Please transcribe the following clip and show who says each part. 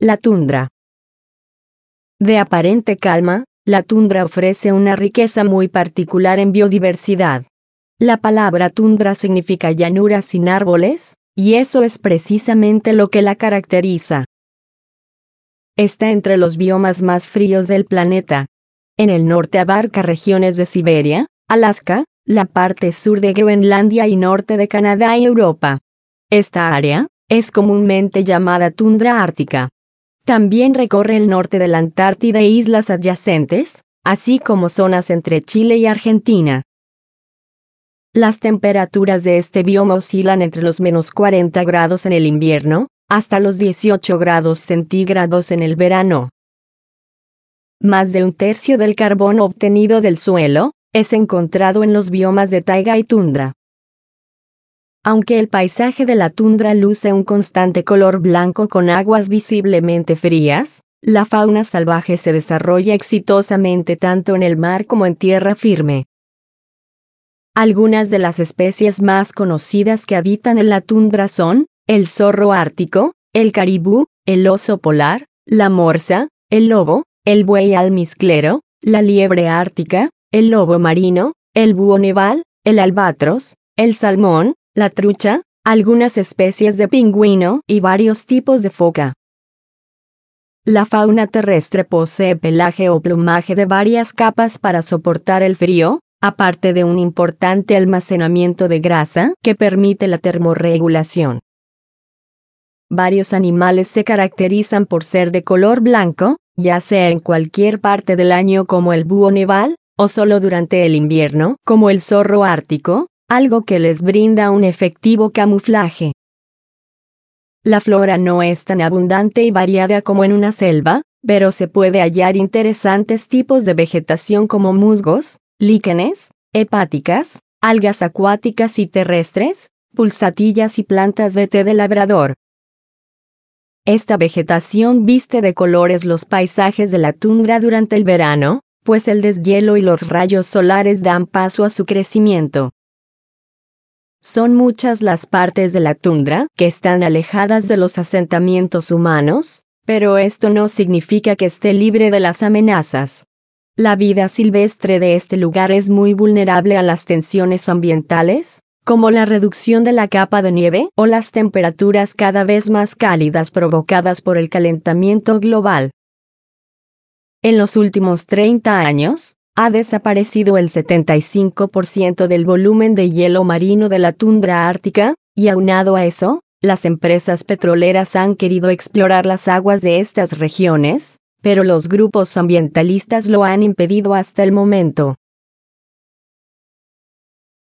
Speaker 1: la tundra. De aparente calma, la tundra ofrece una riqueza muy particular en biodiversidad. La palabra tundra significa llanura sin árboles, y eso es precisamente lo que la caracteriza. Está entre los biomas más fríos del planeta. En el norte abarca regiones de Siberia, Alaska, la parte sur de Groenlandia y norte de Canadá y Europa. Esta área es comúnmente llamada tundra ártica. También recorre el norte de la Antártida e islas adyacentes, así como zonas entre Chile y Argentina. Las temperaturas de este bioma oscilan entre los menos 40 grados en el invierno, hasta los 18 grados centígrados en el verano. Más de un tercio del carbono obtenido del suelo es encontrado en los biomas de taiga y tundra. Aunque el paisaje de la tundra luce un constante color blanco con aguas visiblemente frías, la fauna salvaje se desarrolla exitosamente tanto en el mar como en tierra firme. Algunas de las especies más conocidas que habitan en la tundra son el zorro ártico, el caribú, el oso polar, la morsa, el lobo, el buey almizclero, la liebre ártica, el lobo marino, el búho neval, el albatros, el salmón, la trucha, algunas especies de pingüino y varios tipos de foca. La fauna terrestre posee pelaje o plumaje de varias capas para soportar el frío, aparte de un importante almacenamiento de grasa que permite la termorregulación. Varios animales se caracterizan por ser de color blanco, ya sea en cualquier parte del año como el búho neval, o solo durante el invierno como el zorro ártico, algo que les brinda un efectivo camuflaje. La flora no es tan abundante y variada como en una selva, pero se puede hallar interesantes tipos de vegetación como musgos, líquenes, hepáticas, algas acuáticas y terrestres, pulsatillas y plantas de té de labrador. Esta vegetación viste de colores los paisajes de la tundra durante el verano, pues el deshielo y los rayos solares dan paso a su crecimiento. Son muchas las partes de la tundra que están alejadas de los asentamientos humanos, pero esto no significa que esté libre de las amenazas. La vida silvestre de este lugar es muy vulnerable a las tensiones ambientales, como la reducción de la capa de nieve o las temperaturas cada vez más cálidas provocadas por el calentamiento global. En los últimos 30 años, ha desaparecido el 75% del volumen de hielo marino de la tundra ártica, y aunado a eso, las empresas petroleras han querido explorar las aguas de estas regiones, pero los grupos ambientalistas lo han impedido hasta el momento.